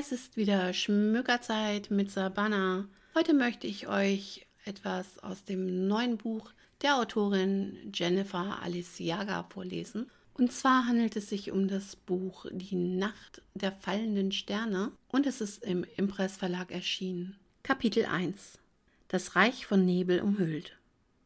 Es ist wieder Schmückerzeit mit Sabana. Heute möchte ich euch etwas aus dem neuen Buch der Autorin Jennifer Aliciaga vorlesen. Und zwar handelt es sich um das Buch Die Nacht der fallenden Sterne und es ist im Impress Verlag erschienen. Kapitel 1 Das Reich von Nebel umhüllt.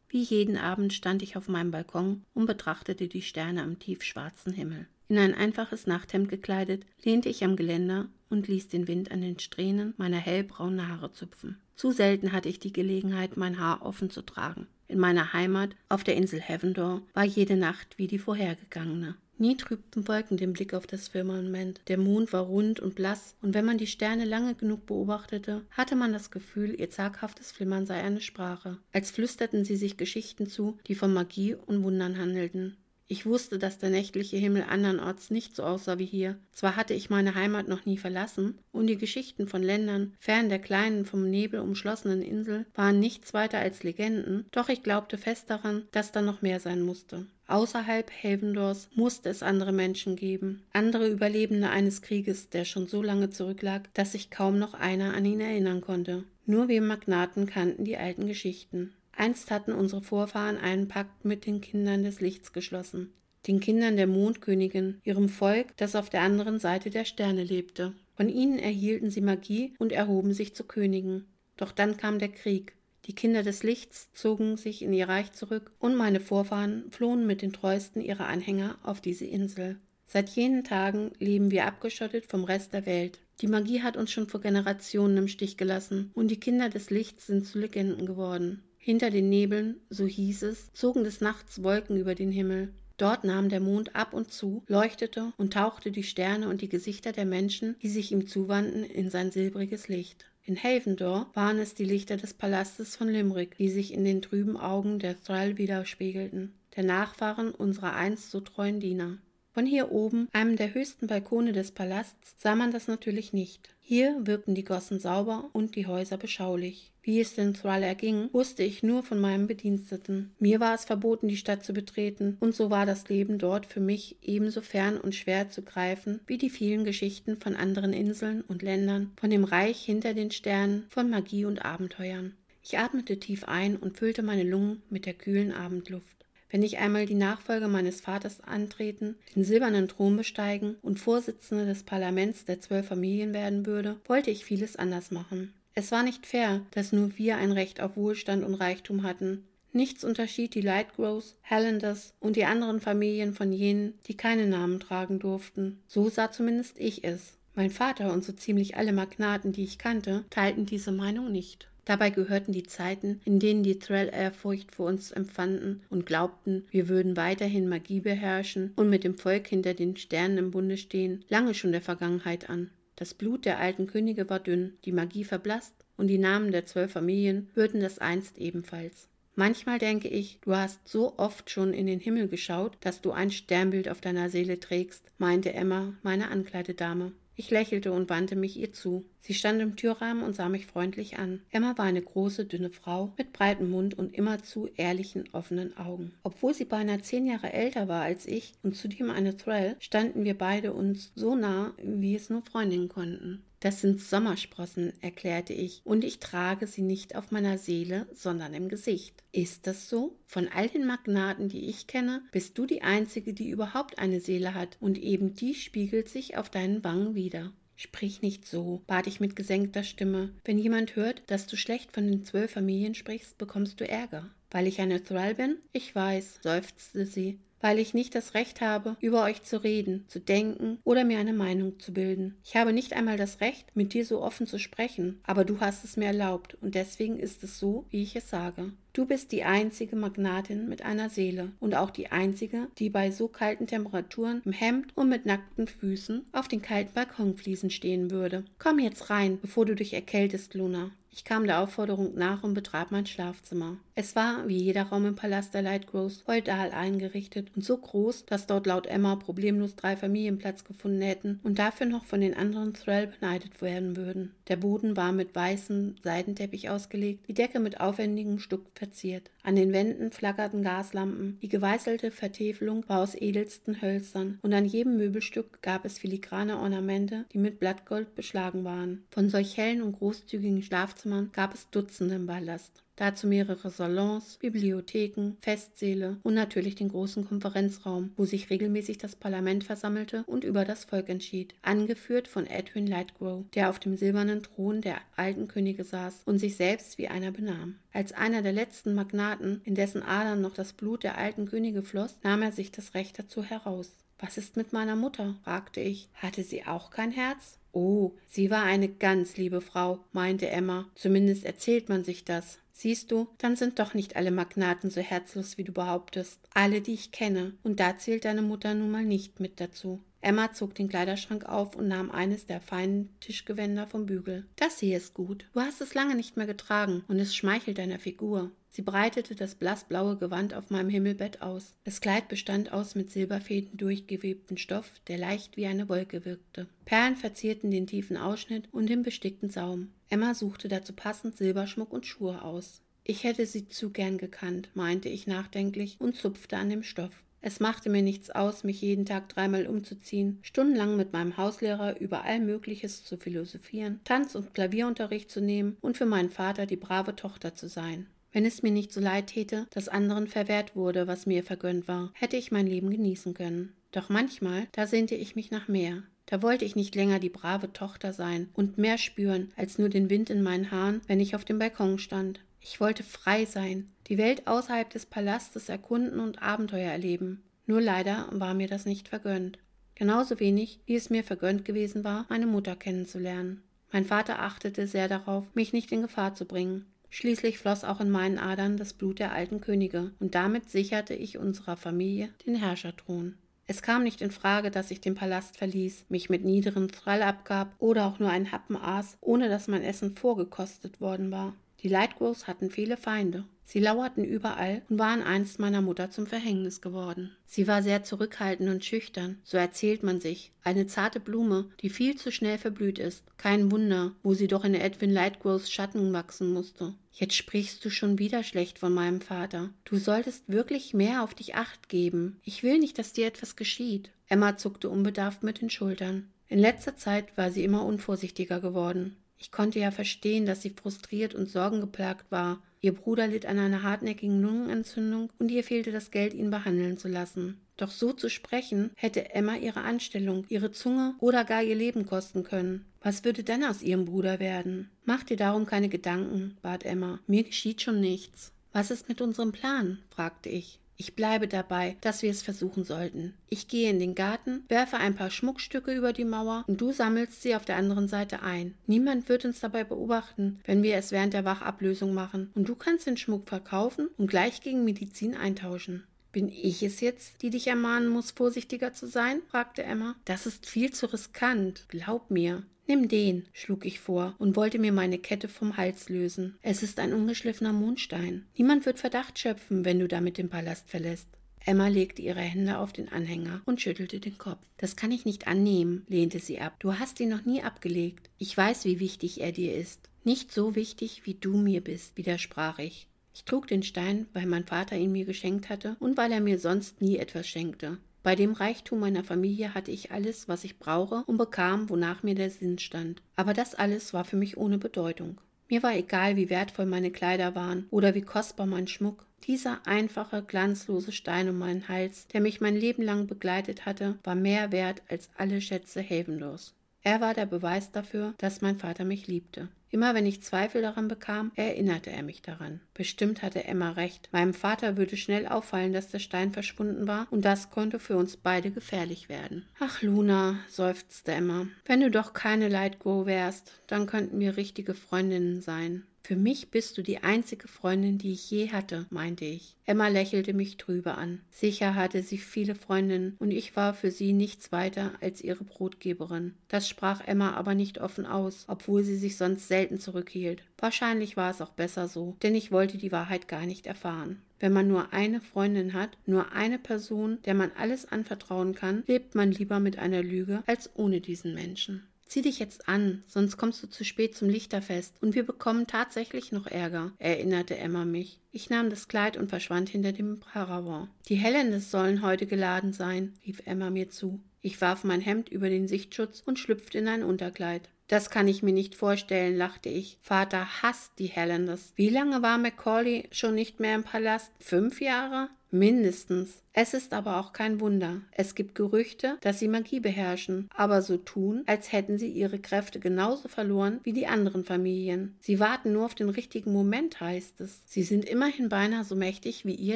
Wie jeden Abend stand ich auf meinem Balkon und betrachtete die Sterne am tiefschwarzen Himmel. In ein einfaches Nachthemd gekleidet, lehnte ich am Geländer und ließ den Wind an den Strähnen meiner hellbraunen Haare zupfen. Zu selten hatte ich die Gelegenheit, mein Haar offen zu tragen. In meiner Heimat, auf der Insel Havendor, war jede Nacht wie die vorhergegangene. Nie trübten Wolken den Blick auf das Firmament. Der Mond war rund und blass, und wenn man die Sterne lange genug beobachtete, hatte man das Gefühl, ihr zaghaftes Flimmern sei eine Sprache, als flüsterten sie sich Geschichten zu, die von Magie und Wundern handelten. Ich wusste, dass der nächtliche Himmel andernorts nicht so aussah wie hier. Zwar hatte ich meine Heimat noch nie verlassen, und die Geschichten von Ländern fern der kleinen, vom Nebel umschlossenen Insel waren nichts weiter als Legenden, doch ich glaubte fest daran, dass da noch mehr sein musste. Außerhalb Havendors musste es andere Menschen geben, andere Überlebende eines Krieges, der schon so lange zurücklag, dass sich kaum noch einer an ihn erinnern konnte. Nur wir Magnaten kannten die alten Geschichten. Einst hatten unsere Vorfahren einen Pakt mit den Kindern des Lichts geschlossen, den Kindern der Mondkönigin, ihrem Volk, das auf der anderen Seite der Sterne lebte. Von ihnen erhielten sie Magie und erhoben sich zu Königen. Doch dann kam der Krieg. Die Kinder des Lichts zogen sich in ihr Reich zurück und meine Vorfahren flohen mit den treuesten ihrer Anhänger auf diese Insel. Seit jenen Tagen leben wir abgeschottet vom Rest der Welt. Die Magie hat uns schon vor Generationen im Stich gelassen und die Kinder des Lichts sind zu Legenden geworden. Hinter den Nebeln, so hieß es, zogen des Nachts Wolken über den Himmel. Dort nahm der Mond ab und zu, leuchtete und tauchte die Sterne und die Gesichter der Menschen, die sich ihm zuwandten, in sein silbriges Licht. In Havendor waren es die Lichter des Palastes von Limerick, die sich in den trüben Augen der Thrall widerspiegelten, der Nachfahren unserer einst so treuen Diener. Von hier oben, einem der höchsten Balkone des Palasts, sah man das natürlich nicht. Hier wirkten die Gossen sauber und die Häuser beschaulich. Wie es den Thrall erging, wusste ich nur von meinem Bediensteten. Mir war es verboten, die Stadt zu betreten, und so war das Leben dort für mich ebenso fern und schwer zu greifen wie die vielen Geschichten von anderen Inseln und Ländern, von dem Reich hinter den Sternen, von Magie und Abenteuern. Ich atmete tief ein und füllte meine Lungen mit der kühlen Abendluft. Wenn ich einmal die Nachfolge meines Vaters antreten, den silbernen Thron besteigen und Vorsitzende des Parlaments der zwölf Familien werden würde, wollte ich vieles anders machen. Es war nicht fair, dass nur wir ein Recht auf Wohlstand und Reichtum hatten. Nichts unterschied die Lightgrows, Hallanders und die anderen Familien von jenen, die keine Namen tragen durften. So sah zumindest ich es. Mein Vater und so ziemlich alle Magnaten, die ich kannte, teilten diese Meinung nicht. Dabei gehörten die Zeiten, in denen die Thrall Ehrfurcht vor uns empfanden und glaubten, wir würden weiterhin Magie beherrschen und mit dem Volk hinter den Sternen im Bunde stehen, lange schon der Vergangenheit an. Das Blut der alten Könige war dünn, die Magie verblasst und die Namen der zwölf Familien hörten das einst ebenfalls. Manchmal denke ich, du hast so oft schon in den Himmel geschaut, dass du ein Sternbild auf deiner Seele trägst, meinte Emma, meine Ankleidedame. Ich lächelte und wandte mich ihr zu. Sie stand im Türrahmen und sah mich freundlich an. Emma war eine große, dünne Frau mit breitem Mund und immerzu ehrlichen, offenen Augen. Obwohl sie beinahe zehn Jahre älter war als ich und zudem eine Thrall, standen wir beide uns so nah, wie es nur Freundinnen konnten. Das sind Sommersprossen, erklärte ich, und ich trage sie nicht auf meiner Seele, sondern im Gesicht. Ist das so? Von all den Magnaten, die ich kenne, bist du die Einzige, die überhaupt eine Seele hat, und eben die spiegelt sich auf deinen Wangen wieder. Sprich nicht so, bat ich mit gesenkter Stimme. Wenn jemand hört, dass du schlecht von den zwölf Familien sprichst, bekommst du Ärger. Weil ich eine Thrall bin? Ich weiß, seufzte sie weil ich nicht das Recht habe, über euch zu reden, zu denken oder mir eine Meinung zu bilden. Ich habe nicht einmal das Recht, mit dir so offen zu sprechen, aber du hast es mir erlaubt und deswegen ist es so, wie ich es sage. Du bist die einzige Magnatin mit einer Seele und auch die einzige, die bei so kalten Temperaturen im Hemd und mit nackten Füßen auf den kalten Balkonfliesen stehen würde. Komm jetzt rein, bevor du dich erkältest, Luna. Ich kam der Aufforderung nach und betrat mein Schlafzimmer. Es war, wie jeder Raum im Palast der Lightgrows, feudal eingerichtet und so groß, dass dort laut Emma problemlos drei Familien Platz gefunden hätten und dafür noch von den anderen Thrall beneidet werden würden. Der Boden war mit weißem Seidenteppich ausgelegt, die Decke mit aufwendigem Stuck verziert. An den Wänden flackerten Gaslampen, die geweißelte Vertäfelung war aus edelsten Hölzern und an jedem Möbelstück gab es filigrane Ornamente, die mit Blattgold beschlagen waren. Von solch hellen und großzügigen Schlafzimmern Schlafzimmern gab es Dutzende im Ballast. Dazu mehrere Salons, Bibliotheken, Festsäle und natürlich den großen Konferenzraum, wo sich regelmäßig das Parlament versammelte und über das Volk entschied, angeführt von Edwin Lightgrow, der auf dem silbernen Thron der alten Könige saß und sich selbst wie einer benahm. Als einer der letzten Magnaten, in dessen Adern noch das Blut der alten Könige floss, nahm er sich das Recht dazu heraus. Was ist mit meiner Mutter? fragte ich. Hatte sie auch kein Herz? Oh, sie war eine ganz liebe Frau, meinte Emma. Zumindest erzählt man sich das. Siehst du, dann sind doch nicht alle Magnaten so herzlos, wie du behauptest. Alle, die ich kenne. Und da zählt deine Mutter nun mal nicht mit dazu. Emma zog den Kleiderschrank auf und nahm eines der feinen Tischgewänder vom Bügel. Das hier ist gut. Du hast es lange nicht mehr getragen und es schmeichelt deiner Figur. Sie breitete das blassblaue Gewand auf meinem Himmelbett aus. Das Kleid bestand aus mit Silberfäden durchgewebten Stoff, der leicht wie eine Wolke wirkte. Perlen verzierten den tiefen Ausschnitt und den bestickten Saum. Emma suchte dazu passend Silberschmuck und Schuhe aus. Ich hätte sie zu gern gekannt, meinte ich nachdenklich und zupfte an dem Stoff. Es machte mir nichts aus, mich jeden Tag dreimal umzuziehen, stundenlang mit meinem Hauslehrer über all Mögliches zu philosophieren, Tanz- und Klavierunterricht zu nehmen und für meinen Vater die brave Tochter zu sein. Wenn es mir nicht so leid täte, dass anderen verwehrt wurde, was mir vergönnt war, hätte ich mein Leben genießen können. Doch manchmal, da sehnte ich mich nach mehr. Da wollte ich nicht länger die brave Tochter sein und mehr spüren als nur den Wind in meinen Haaren, wenn ich auf dem Balkon stand. Ich wollte frei sein, die Welt außerhalb des Palastes erkunden und Abenteuer erleben. Nur leider war mir das nicht vergönnt. Genauso wenig, wie es mir vergönnt gewesen war, meine Mutter kennenzulernen. Mein Vater achtete sehr darauf, mich nicht in Gefahr zu bringen. Schließlich floss auch in meinen Adern das Blut der alten Könige, und damit sicherte ich unserer Familie den Herrscherthron. Es kam nicht in Frage, dass ich den Palast verließ, mich mit niederen Thrall abgab oder auch nur einen Happen aß, ohne dass mein Essen vorgekostet worden war. Die Lightgrowths hatten viele Feinde. Sie lauerten überall und waren einst meiner Mutter zum Verhängnis geworden. Sie war sehr zurückhaltend und schüchtern, so erzählt man sich. Eine zarte Blume, die viel zu schnell verblüht ist. Kein Wunder, wo sie doch in Edwin Lightgrowths Schatten wachsen musste. Jetzt sprichst du schon wieder schlecht von meinem Vater. Du solltest wirklich mehr auf dich acht geben. Ich will nicht, dass dir etwas geschieht. Emma zuckte unbedarft mit den Schultern. In letzter Zeit war sie immer unvorsichtiger geworden. Ich konnte ja verstehen, dass sie frustriert und sorgengeplagt war. Ihr Bruder litt an einer hartnäckigen Lungenentzündung und ihr fehlte das Geld, ihn behandeln zu lassen. Doch so zu sprechen, hätte Emma ihre Anstellung, ihre Zunge oder gar ihr Leben kosten können. Was würde denn aus ihrem Bruder werden? Mach dir darum keine Gedanken, bat Emma. Mir geschieht schon nichts. Was ist mit unserem Plan? fragte ich. Ich bleibe dabei, dass wir es versuchen sollten. Ich gehe in den Garten, werfe ein paar Schmuckstücke über die Mauer und du sammelst sie auf der anderen Seite ein. Niemand wird uns dabei beobachten, wenn wir es während der Wachablösung machen. Und du kannst den Schmuck verkaufen und gleich gegen Medizin eintauschen. Bin ich es jetzt, die dich ermahnen muss, vorsichtiger zu sein? fragte Emma. Das ist viel zu riskant. Glaub mir. Nimm den, schlug ich vor und wollte mir meine Kette vom Hals lösen. Es ist ein ungeschliffener Mondstein. Niemand wird Verdacht schöpfen, wenn du damit den Palast verlässt. Emma legte ihre Hände auf den Anhänger und schüttelte den Kopf. Das kann ich nicht annehmen, lehnte sie ab. Du hast ihn noch nie abgelegt. Ich weiß, wie wichtig er dir ist. Nicht so wichtig, wie du mir bist, widersprach ich. Ich trug den Stein, weil mein Vater ihn mir geschenkt hatte und weil er mir sonst nie etwas schenkte. Bei dem Reichtum meiner Familie hatte ich alles, was ich brauche und bekam, wonach mir der Sinn stand. Aber das alles war für mich ohne Bedeutung. Mir war egal, wie wertvoll meine Kleider waren oder wie kostbar mein Schmuck. Dieser einfache, glanzlose Stein um meinen Hals, der mich mein Leben lang begleitet hatte, war mehr wert als alle Schätze Havendors. Er war der Beweis dafür, dass mein Vater mich liebte. Immer wenn ich Zweifel daran bekam, erinnerte er mich daran. Bestimmt hatte Emma recht. Meinem Vater würde schnell auffallen, dass der Stein verschwunden war, und das konnte für uns beide gefährlich werden. Ach, Luna, seufzte Emma, wenn du doch keine Lightgo wärst, dann könnten wir richtige Freundinnen sein. Für mich bist du die einzige Freundin, die ich je hatte, meinte ich. Emma lächelte mich trübe an. Sicher hatte sie viele Freundinnen, und ich war für sie nichts weiter als ihre Brotgeberin. Das sprach Emma aber nicht offen aus, obwohl sie sich sonst selten zurückhielt. Wahrscheinlich war es auch besser so, denn ich wollte die Wahrheit gar nicht erfahren. Wenn man nur eine Freundin hat, nur eine Person, der man alles anvertrauen kann, lebt man lieber mit einer Lüge als ohne diesen Menschen. Zieh dich jetzt an, sonst kommst du zu spät zum Lichterfest und wir bekommen tatsächlich noch Ärger, erinnerte Emma mich. Ich nahm das Kleid und verschwand hinter dem Paravent. Die Hellendes sollen heute geladen sein, rief Emma mir zu. Ich warf mein Hemd über den Sichtschutz und schlüpfte in ein Unterkleid. Das kann ich mir nicht vorstellen, lachte ich. Vater hasst die Hellendes. Wie lange war Macaulay schon nicht mehr im Palast? Fünf Jahre? Mindestens. Es ist aber auch kein Wunder. Es gibt Gerüchte, dass sie Magie beherrschen, aber so tun, als hätten sie ihre Kräfte genauso verloren wie die anderen Familien. Sie warten nur auf den richtigen Moment, heißt es. Sie sind immerhin beinahe so mächtig wie ihr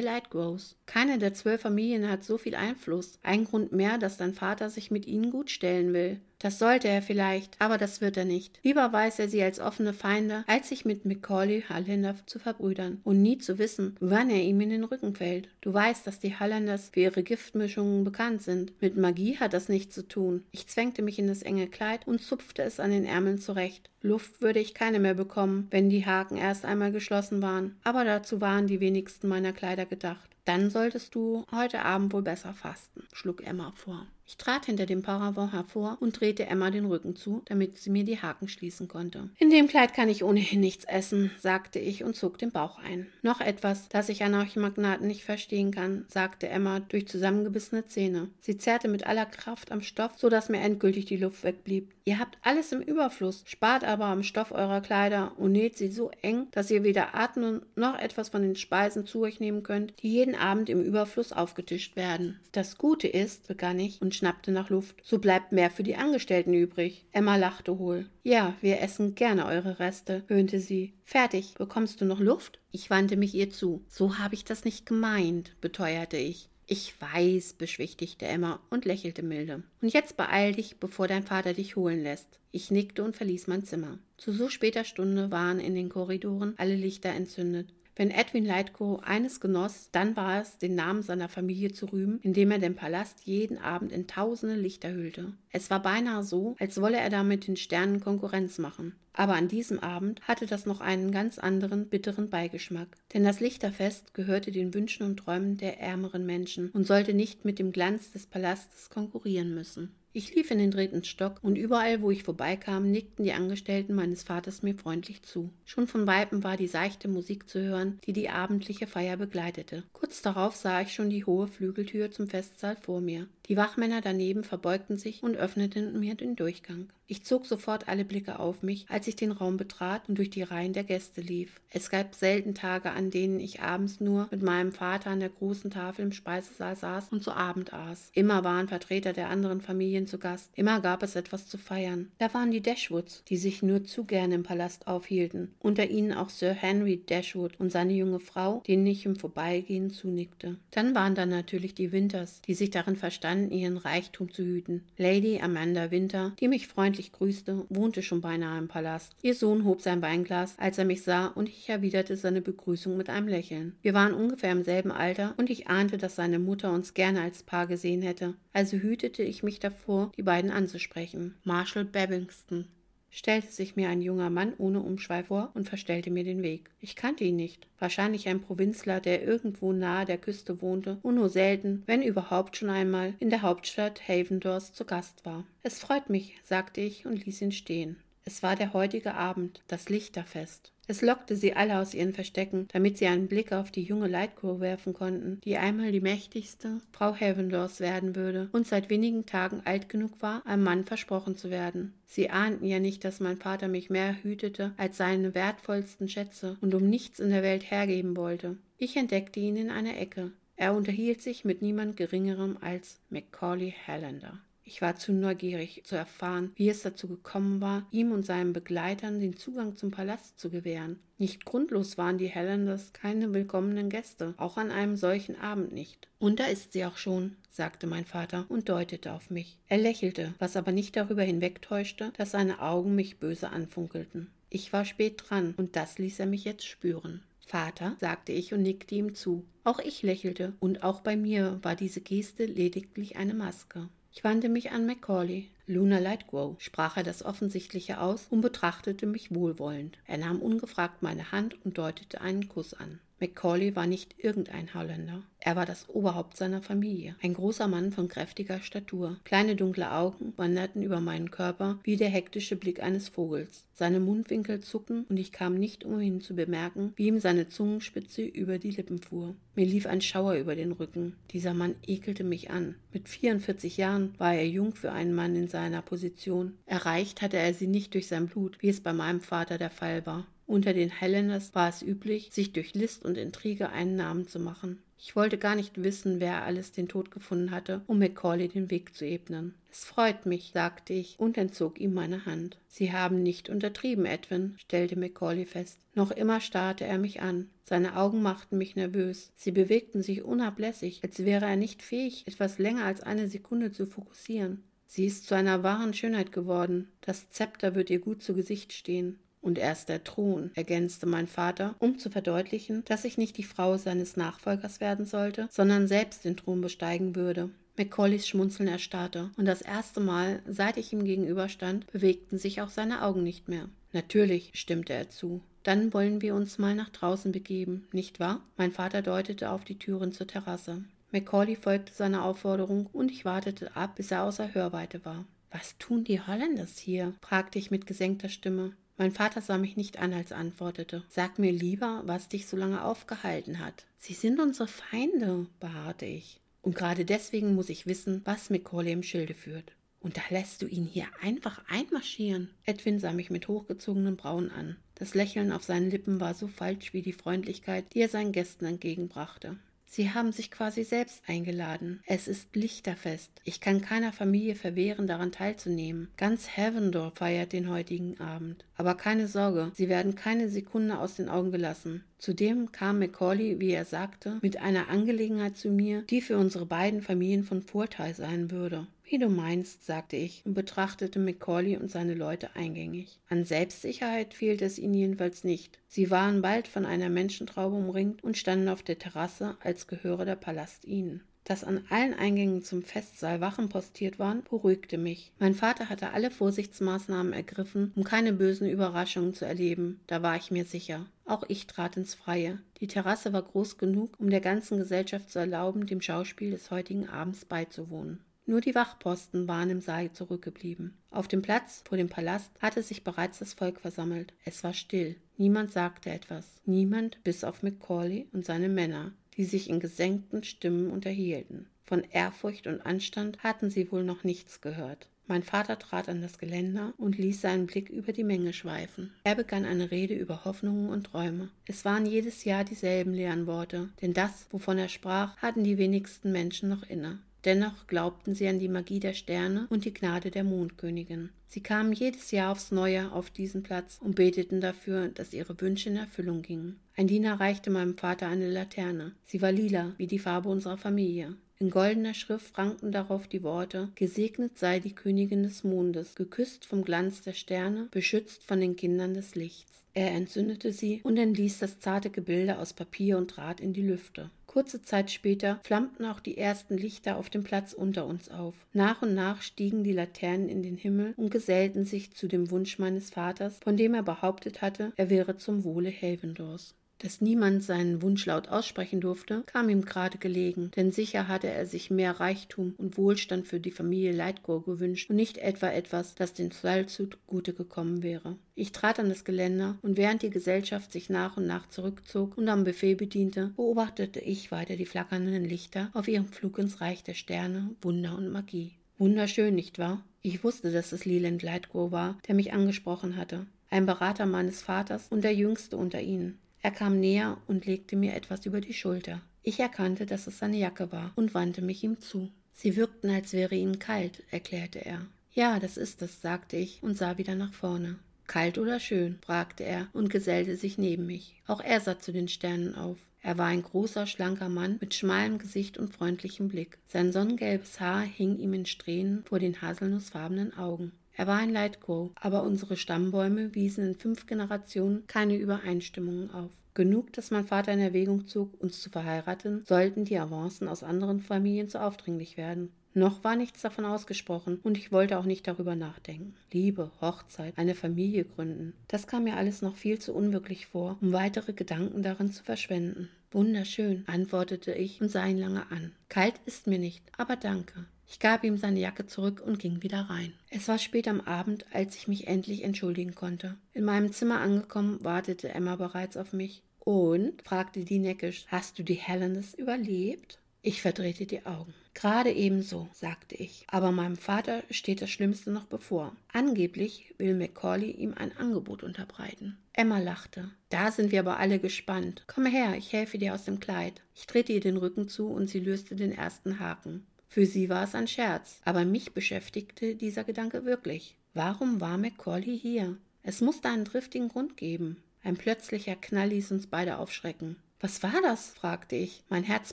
Lightgrows. Keine der zwölf Familien hat so viel Einfluss. Ein Grund mehr, dass dein Vater sich mit ihnen gut stellen will. Das sollte er vielleicht, aber das wird er nicht. Lieber weiß er sie als offene Feinde, als sich mit Macaulay Holländer zu verbrüdern und nie zu wissen, wann er ihm in den Rücken fällt. Du weißt, dass die Holländers für ihre Giftmischungen bekannt sind. Mit Magie hat das nichts zu tun. Ich zwängte mich in das enge Kleid und zupfte es an den Ärmeln zurecht. Luft würde ich keine mehr bekommen, wenn die Haken erst einmal geschlossen waren, aber dazu waren die wenigsten meiner Kleider gedacht. Dann solltest du heute Abend wohl besser fasten, schlug Emma vor. Ich trat hinter dem Paravent hervor und drehte Emma den Rücken zu, damit sie mir die Haken schließen konnte. In dem Kleid kann ich ohnehin nichts essen, sagte ich und zog den Bauch ein. Noch etwas, das ich an euch Magnaten nicht verstehen kann, sagte Emma durch zusammengebissene Zähne. Sie zerrte mit aller Kraft am Stoff, so dass mir endgültig die Luft wegblieb. Ihr habt alles im Überfluss, spart aber am Stoff eurer Kleider und näht sie so eng, dass ihr weder atmen noch etwas von den Speisen zu euch nehmen könnt, die jeden Abend im Überfluss aufgetischt werden. Das Gute ist, begann ich und schnappte nach Luft. So bleibt mehr für die Angestellten übrig. Emma lachte hohl. Ja, wir essen gerne eure Reste, höhnte sie. Fertig. Bekommst du noch Luft? Ich wandte mich ihr zu. So habe ich das nicht gemeint, beteuerte ich. Ich weiß, beschwichtigte Emma und lächelte milde. Und jetzt beeil dich, bevor dein Vater dich holen lässt. Ich nickte und verließ mein Zimmer. Zu so später Stunde waren in den Korridoren alle Lichter entzündet. Wenn Edwin Leitko eines genoss, dann war es, den Namen seiner Familie zu rühmen, indem er den Palast jeden Abend in tausende Lichter hüllte. Es war beinahe so, als wolle er damit den Sternen Konkurrenz machen. Aber an diesem Abend hatte das noch einen ganz anderen, bitteren Beigeschmack. Denn das Lichterfest gehörte den Wünschen und Träumen der ärmeren Menschen und sollte nicht mit dem Glanz des Palastes konkurrieren müssen. Ich lief in den dritten Stock und überall, wo ich vorbeikam, nickten die Angestellten meines Vaters mir freundlich zu. Schon von Weitem war die seichte Musik zu hören, die die abendliche Feier begleitete. Kurz darauf sah ich schon die hohe Flügeltür zum Festsaal vor mir. Die Wachmänner daneben verbeugten sich und öffneten mir den Durchgang. Ich zog sofort alle Blicke auf mich, als ich den Raum betrat und durch die Reihen der Gäste lief. Es gab selten Tage, an denen ich abends nur mit meinem Vater an der großen Tafel im Speisesaal saß und zu Abend aß. Immer waren Vertreter der anderen Familien zu Gast. Immer gab es etwas zu feiern. Da waren die Dashwoods, die sich nur zu gern im Palast aufhielten. Unter ihnen auch Sir Henry Dashwood und seine junge Frau, denen ich im Vorbeigehen zunickte. Dann waren da natürlich die Winters, die sich darin verstanden, ihren Reichtum zu hüten. Lady Amanda Winter, die mich freundlich freundlich grüßte, wohnte schon beinahe im Palast. Ihr Sohn hob sein Weinglas, als er mich sah, und ich erwiderte seine Begrüßung mit einem Lächeln. Wir waren ungefähr im selben Alter, und ich ahnte, dass seine Mutter uns gerne als Paar gesehen hätte. Also hütete ich mich davor, die beiden anzusprechen. Marshall Babington stellte sich mir ein junger Mann ohne Umschweif vor und verstellte mir den Weg. Ich kannte ihn nicht. Wahrscheinlich ein Provinzler, der irgendwo nahe der Küste wohnte und nur selten, wenn überhaupt schon einmal, in der Hauptstadt Havendors zu Gast war. Es freut mich, sagte ich und ließ ihn stehen. Es war der heutige Abend, das Lichterfest. Es lockte sie alle aus ihren Verstecken, damit sie einen Blick auf die junge Lightcrow werfen konnten, die einmal die mächtigste Frau Havendors werden würde und seit wenigen Tagen alt genug war, einem Mann versprochen zu werden. Sie ahnten ja nicht, dass mein Vater mich mehr hütete als seine wertvollsten Schätze und um nichts in der Welt hergeben wollte. Ich entdeckte ihn in einer Ecke. Er unterhielt sich mit niemand Geringerem als Macaulay Hallander. Ich war zu neugierig zu erfahren, wie es dazu gekommen war, ihm und seinen Begleitern den Zugang zum Palast zu gewähren. Nicht grundlos waren die Hellanders keine willkommenen Gäste, auch an einem solchen Abend nicht. Und da ist sie auch schon, sagte mein Vater und deutete auf mich. Er lächelte, was aber nicht darüber hinwegtäuschte, dass seine Augen mich böse anfunkelten. Ich war spät dran, und das ließ er mich jetzt spüren. Vater, sagte ich und nickte ihm zu. Auch ich lächelte, und auch bei mir war diese Geste lediglich eine Maske. Ich wandte mich an Macaulay. Luna Lightgrow, sprach er das Offensichtliche aus und betrachtete mich wohlwollend. Er nahm ungefragt meine Hand und deutete einen Kuss an. Macaulay war nicht irgendein Holländer. Er war das Oberhaupt seiner Familie. Ein großer Mann von kräftiger Statur. Kleine dunkle Augen wanderten über meinen Körper wie der hektische Blick eines Vogels. Seine Mundwinkel zuckten und ich kam nicht umhin zu bemerken, wie ihm seine Zungenspitze über die Lippen fuhr. Mir lief ein Schauer über den Rücken. Dieser Mann ekelte mich an. Mit 44 Jahren war er jung für einen Mann in seiner Position. Erreicht hatte er sie nicht durch sein Blut, wie es bei meinem Vater der Fall war. Unter den Highlanders war es üblich, sich durch List und Intrige einen Namen zu machen. Ich wollte gar nicht wissen, wer alles den Tod gefunden hatte, um Macaulay den Weg zu ebnen. Es freut mich, sagte ich und entzog ihm meine Hand. Sie haben nicht untertrieben, Edwin, stellte Macaulay fest. Noch immer starrte er mich an. Seine Augen machten mich nervös. Sie bewegten sich unablässig, als wäre er nicht fähig, etwas länger als eine Sekunde zu fokussieren. Sie ist zu einer wahren Schönheit geworden. Das Zepter wird ihr gut zu Gesicht stehen. Und erst der Thron, ergänzte mein Vater, um zu verdeutlichen, dass ich nicht die Frau seines Nachfolgers werden sollte, sondern selbst den Thron besteigen würde. Macaulays Schmunzeln erstarrte, und das erste Mal, seit ich ihm gegenüberstand, bewegten sich auch seine Augen nicht mehr. Natürlich, stimmte er zu. Dann wollen wir uns mal nach draußen begeben, nicht wahr? Mein Vater deutete auf die Türen zur Terrasse. Macaulay folgte seiner Aufforderung, und ich wartete ab, bis er außer Hörweite war. Was tun die Holländers hier? fragte ich mit gesenkter Stimme. Mein Vater sah mich nicht an, als antwortete. Sag mir lieber, was dich so lange aufgehalten hat. Sie sind unsere Feinde, beharrte ich. Und gerade deswegen muss ich wissen, was Macaulay im Schilde führt. Und da lässt du ihn hier einfach einmarschieren. Edwin sah mich mit hochgezogenen Brauen an. Das Lächeln auf seinen Lippen war so falsch wie die Freundlichkeit, die er seinen Gästen entgegenbrachte. Sie haben sich quasi selbst eingeladen. Es ist Lichterfest. Ich kann keiner Familie verwehren, daran teilzunehmen. Ganz Havendor feiert den heutigen Abend. Aber keine Sorge, Sie werden keine Sekunde aus den Augen gelassen. Zudem kam Macaulay, wie er sagte, mit einer Angelegenheit zu mir, die für unsere beiden Familien von Vorteil sein würde. Wie du meinst, sagte ich und betrachtete Macaulay und seine Leute eingängig. An Selbstsicherheit fehlte es ihnen jedenfalls nicht. Sie waren bald von einer Menschentraube umringt und standen auf der Terrasse, als gehöre der Palast ihnen. Dass an allen Eingängen zum Festsaal Wachen postiert waren, beruhigte mich. Mein Vater hatte alle Vorsichtsmaßnahmen ergriffen, um keine bösen Überraschungen zu erleben, da war ich mir sicher. Auch ich trat ins Freie. Die Terrasse war groß genug, um der ganzen Gesellschaft zu erlauben, dem Schauspiel des heutigen Abends beizuwohnen. Nur die Wachposten waren im Saal zurückgeblieben. Auf dem Platz vor dem Palast hatte sich bereits das Volk versammelt. Es war still. Niemand sagte etwas. Niemand bis auf Macaulay und seine Männer, die sich in gesenkten Stimmen unterhielten. Von Ehrfurcht und Anstand hatten sie wohl noch nichts gehört. Mein Vater trat an das Geländer und ließ seinen Blick über die Menge schweifen. Er begann eine Rede über Hoffnungen und Träume. Es waren jedes Jahr dieselben leeren Worte, denn das, wovon er sprach, hatten die wenigsten Menschen noch inne. Dennoch glaubten sie an die Magie der Sterne und die Gnade der Mondkönigin. Sie kamen jedes Jahr aufs Neue auf diesen Platz und beteten dafür, dass ihre Wünsche in Erfüllung gingen. Ein Diener reichte meinem Vater eine Laterne. Sie war lila, wie die Farbe unserer Familie. In goldener Schrift rankten darauf die Worte Gesegnet sei die Königin des Mondes, geküsst vom Glanz der Sterne, beschützt von den Kindern des Lichts. Er entzündete sie und entließ das zarte Gebilde aus Papier und Draht in die Lüfte. Kurze Zeit später flammten auch die ersten Lichter auf dem Platz unter uns auf. Nach und nach stiegen die Laternen in den Himmel und gesellten sich zu dem Wunsch meines Vaters, von dem er behauptet hatte, er wäre zum Wohle Havendors. Dass niemand seinen Wunsch laut aussprechen durfte, kam ihm gerade gelegen, denn sicher hatte er sich mehr Reichtum und Wohlstand für die Familie Lightgore gewünscht und nicht etwa etwas, das den Salzhut gute gekommen wäre. Ich trat an das Geländer und während die Gesellschaft sich nach und nach zurückzog und am Buffet bediente, beobachtete ich weiter die flackernden Lichter auf ihrem Flug ins Reich der Sterne, Wunder und Magie. Wunderschön, nicht wahr? Ich wusste, dass es Leland Lightgore war, der mich angesprochen hatte. Ein Berater meines Vaters und der jüngste unter ihnen. Er kam näher und legte mir etwas über die Schulter. Ich erkannte, dass es seine Jacke war und wandte mich ihm zu. Sie wirkten, als wäre ihnen kalt, erklärte er. Ja, das ist es, sagte ich und sah wieder nach vorne. Kalt oder schön? fragte er und gesellte sich neben mich. Auch er sah zu den Sternen auf. Er war ein großer, schlanker Mann mit schmalem Gesicht und freundlichem Blick. Sein sonnengelbes Haar hing ihm in Strähnen vor den haselnussfarbenen Augen. Er war ein Leitco, aber unsere Stammbäume wiesen in fünf Generationen keine Übereinstimmungen auf. Genug, dass mein Vater in Erwägung zog, uns zu verheiraten, sollten die Avancen aus anderen Familien zu aufdringlich werden. Noch war nichts davon ausgesprochen und ich wollte auch nicht darüber nachdenken. Liebe, Hochzeit, eine Familie gründen, das kam mir alles noch viel zu unwirklich vor, um weitere Gedanken darin zu verschwenden. Wunderschön, antwortete ich und sah ihn lange an. Kalt ist mir nicht, aber danke. Ich gab ihm seine Jacke zurück und ging wieder rein. Es war spät am Abend, als ich mich endlich entschuldigen konnte. In meinem Zimmer angekommen, wartete Emma bereits auf mich. Und? fragte die neckisch. Hast du die Helenes überlebt? Ich verdrehte die Augen. Gerade ebenso, sagte ich. Aber meinem Vater steht das Schlimmste noch bevor. Angeblich will Macaulay ihm ein Angebot unterbreiten. Emma lachte. Da sind wir aber alle gespannt. Komm her, ich helfe dir aus dem Kleid. Ich drehte ihr den Rücken zu und sie löste den ersten Haken. Für sie war es ein Scherz, aber mich beschäftigte dieser Gedanke wirklich. Warum war Macaulay hier? Es musste einen triftigen Grund geben. Ein plötzlicher Knall ließ uns beide aufschrecken. Was war das? fragte ich. Mein Herz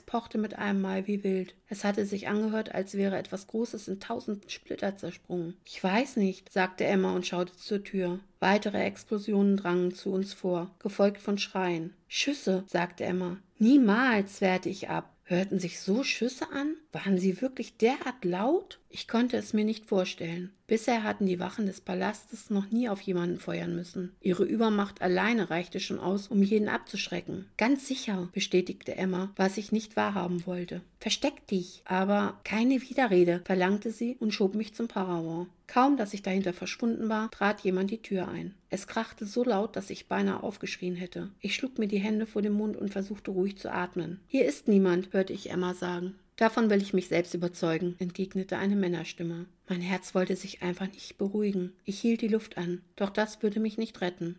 pochte mit einem Mal wie wild. Es hatte sich angehört, als wäre etwas Großes in tausend Splitter zersprungen. Ich weiß nicht, sagte Emma und schaute zur Tür. Weitere Explosionen drangen zu uns vor, gefolgt von Schreien. Schüsse, sagte Emma. Niemals wehrte ich ab. Hörten sich so Schüsse an? Waren sie wirklich derart laut? Ich konnte es mir nicht vorstellen. Bisher hatten die Wachen des Palastes noch nie auf jemanden feuern müssen. Ihre Übermacht alleine reichte schon aus, um jeden abzuschrecken. Ganz sicher, bestätigte Emma, was ich nicht wahrhaben wollte. Versteck dich. Aber keine Widerrede, verlangte sie und schob mich zum Paravent. Kaum, dass ich dahinter verschwunden war, trat jemand die Tür ein. Es krachte so laut, dass ich beinahe aufgeschrien hätte. Ich schlug mir die Hände vor den Mund und versuchte ruhig zu atmen. Hier ist niemand, hörte ich Emma sagen. Davon will ich mich selbst überzeugen, entgegnete eine Männerstimme. Mein Herz wollte sich einfach nicht beruhigen. Ich hielt die Luft an, doch das würde mich nicht retten.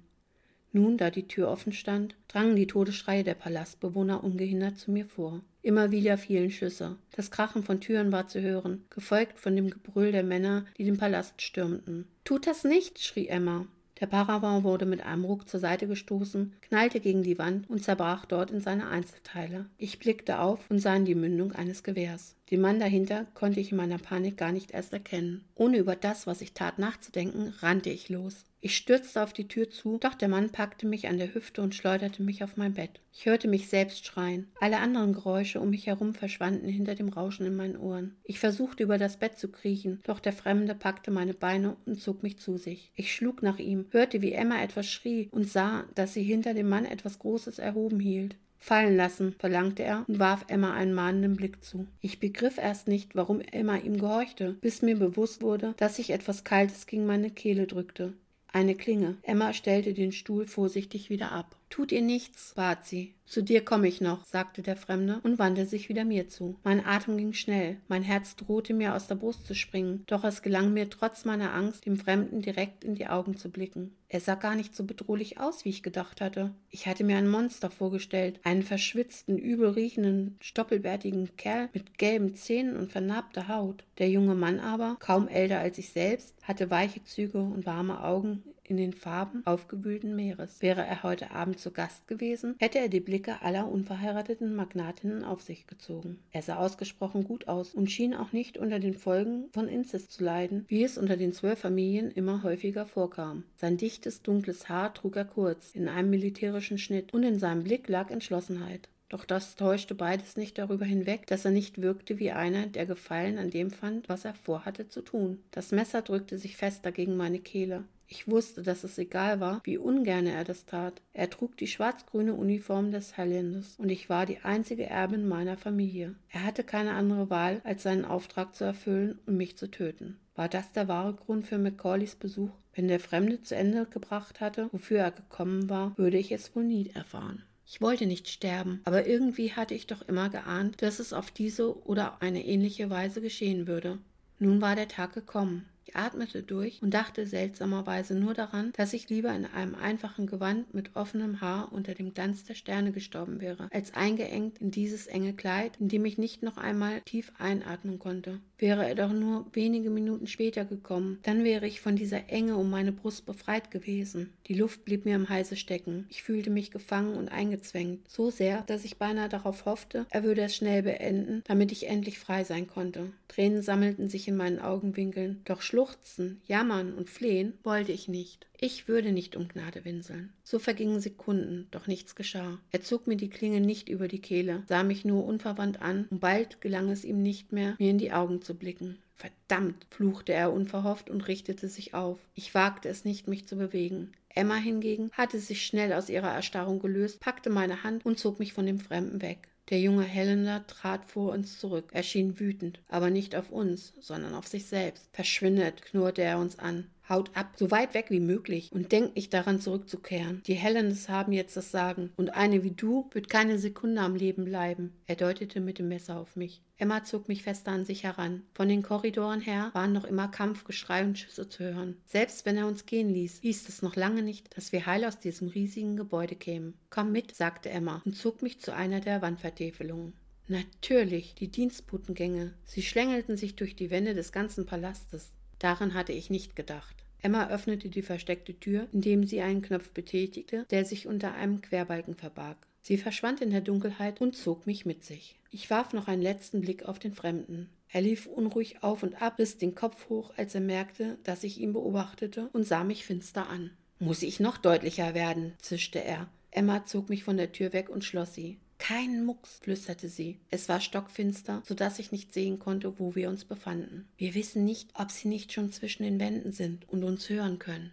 Nun, da die Tür offen stand, drangen die Todesschreie der Palastbewohner ungehindert zu mir vor. Immer wieder fielen Schüsse. Das Krachen von Türen war zu hören, gefolgt von dem Gebrüll der Männer, die den Palast stürmten. Tut das nicht, schrie Emma. Der Paravent wurde mit einem Ruck zur Seite gestoßen, knallte gegen die Wand und zerbrach dort in seine Einzelteile. Ich blickte auf und sah in die Mündung eines Gewehrs. Den Mann dahinter konnte ich in meiner Panik gar nicht erst erkennen. Ohne über das, was ich tat, nachzudenken, rannte ich los. Ich stürzte auf die Tür zu, doch der Mann packte mich an der Hüfte und schleuderte mich auf mein Bett. Ich hörte mich selbst schreien. Alle anderen Geräusche um mich herum verschwanden hinter dem Rauschen in meinen Ohren. Ich versuchte über das Bett zu kriechen, doch der Fremde packte meine Beine und zog mich zu sich. Ich schlug nach ihm, hörte, wie Emma etwas schrie und sah, dass sie hinter dem Mann etwas Großes erhoben hielt. Fallen lassen, verlangte er und warf Emma einen mahnenden Blick zu. Ich begriff erst nicht, warum Emma ihm gehorchte, bis mir bewusst wurde, dass sich etwas Kaltes gegen meine Kehle drückte. Eine Klinge. Emma stellte den Stuhl vorsichtig wieder ab. Tut ihr nichts, bat sie. Zu dir komme ich noch, sagte der Fremde und wandte sich wieder mir zu. Mein Atem ging schnell, mein Herz drohte mir aus der Brust zu springen, doch es gelang mir trotz meiner Angst, dem Fremden direkt in die Augen zu blicken. Er sah gar nicht so bedrohlich aus, wie ich gedacht hatte. Ich hatte mir ein Monster vorgestellt, einen verschwitzten, übel riechenden, stoppelbärtigen Kerl mit gelben Zähnen und vernarbter Haut. Der junge Mann aber, kaum älter als ich selbst, hatte weiche Züge und warme Augen in den Farben aufgewühlten Meeres. Wäre er heute Abend zu Gast gewesen, hätte er die Blicke aller unverheirateten Magnatinnen auf sich gezogen. Er sah ausgesprochen gut aus und schien auch nicht unter den Folgen von Inzest zu leiden, wie es unter den zwölf Familien immer häufiger vorkam. Sein dichtes, dunkles Haar trug er kurz, in einem militärischen Schnitt, und in seinem Blick lag Entschlossenheit. Doch das täuschte beides nicht darüber hinweg, dass er nicht wirkte wie einer, der Gefallen an dem fand, was er vorhatte zu tun. Das Messer drückte sich fester gegen meine Kehle. Ich wusste, dass es egal war, wie ungern er das tat. Er trug die schwarz-grüne Uniform des Highlanders und ich war die einzige Erbin meiner Familie. Er hatte keine andere Wahl, als seinen Auftrag zu erfüllen und mich zu töten. War das der wahre Grund für Macaulays Besuch? Wenn der Fremde zu Ende gebracht hatte, wofür er gekommen war, würde ich es wohl nie erfahren. Ich wollte nicht sterben, aber irgendwie hatte ich doch immer geahnt, dass es auf diese oder eine ähnliche Weise geschehen würde. Nun war der Tag gekommen. Ich atmete durch und dachte seltsamerweise nur daran, dass ich lieber in einem einfachen Gewand mit offenem Haar unter dem Glanz der Sterne gestorben wäre, als eingeengt in dieses enge Kleid, in dem ich nicht noch einmal tief einatmen konnte. Wäre er doch nur wenige Minuten später gekommen, dann wäre ich von dieser Enge um meine Brust befreit gewesen. Die Luft blieb mir im Halse stecken. Ich fühlte mich gefangen und eingezwängt, so sehr, dass ich beinahe darauf hoffte, er würde es schnell beenden, damit ich endlich frei sein konnte. Tränen sammelten sich in meinen Augenwinkeln, doch schluchzen, jammern und flehen wollte ich nicht. Ich würde nicht um Gnade winseln. So vergingen Sekunden, doch nichts geschah. Er zog mir die Klinge nicht über die Kehle, sah mich nur unverwandt an, und bald gelang es ihm nicht mehr, mir in die Augen zu blicken. Verdammt, fluchte er unverhofft und richtete sich auf. Ich wagte es nicht, mich zu bewegen. Emma hingegen hatte sich schnell aus ihrer Erstarrung gelöst, packte meine Hand und zog mich von dem Fremden weg. Der junge Helena trat vor uns zurück. Er schien wütend, aber nicht auf uns, sondern auf sich selbst. Verschwindet, knurrte er uns an. Haut ab, so weit weg wie möglich und denkt nicht daran zurückzukehren. Die Helens haben jetzt das Sagen und eine wie du wird keine Sekunde am Leben bleiben. Er deutete mit dem Messer auf mich. Emma zog mich fester an sich heran. Von den Korridoren her waren noch immer Kampfgeschrei und Schüsse zu hören. Selbst wenn er uns gehen ließ, hieß es noch lange nicht, dass wir heil aus diesem riesigen Gebäude kämen. Komm mit, sagte Emma und zog mich zu einer der Wandvertäfelungen. Natürlich, die Dienstbotengänge. Sie schlängelten sich durch die Wände des ganzen Palastes. Daran hatte ich nicht gedacht. Emma öffnete die versteckte Tür, indem sie einen Knopf betätigte, der sich unter einem Querbalken verbarg. Sie verschwand in der Dunkelheit und zog mich mit sich. Ich warf noch einen letzten Blick auf den Fremden. Er lief unruhig auf und ab, riss den Kopf hoch, als er merkte, dass ich ihn beobachtete, und sah mich finster an. Muss ich noch deutlicher werden? zischte er. Emma zog mich von der Tür weg und schloss sie. Kein Mucks, flüsterte sie. Es war stockfinster, so dass ich nicht sehen konnte, wo wir uns befanden. Wir wissen nicht, ob sie nicht schon zwischen den Wänden sind und uns hören können.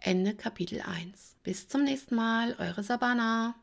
Ende Kapitel 1. Bis zum nächsten Mal, eure Sabana.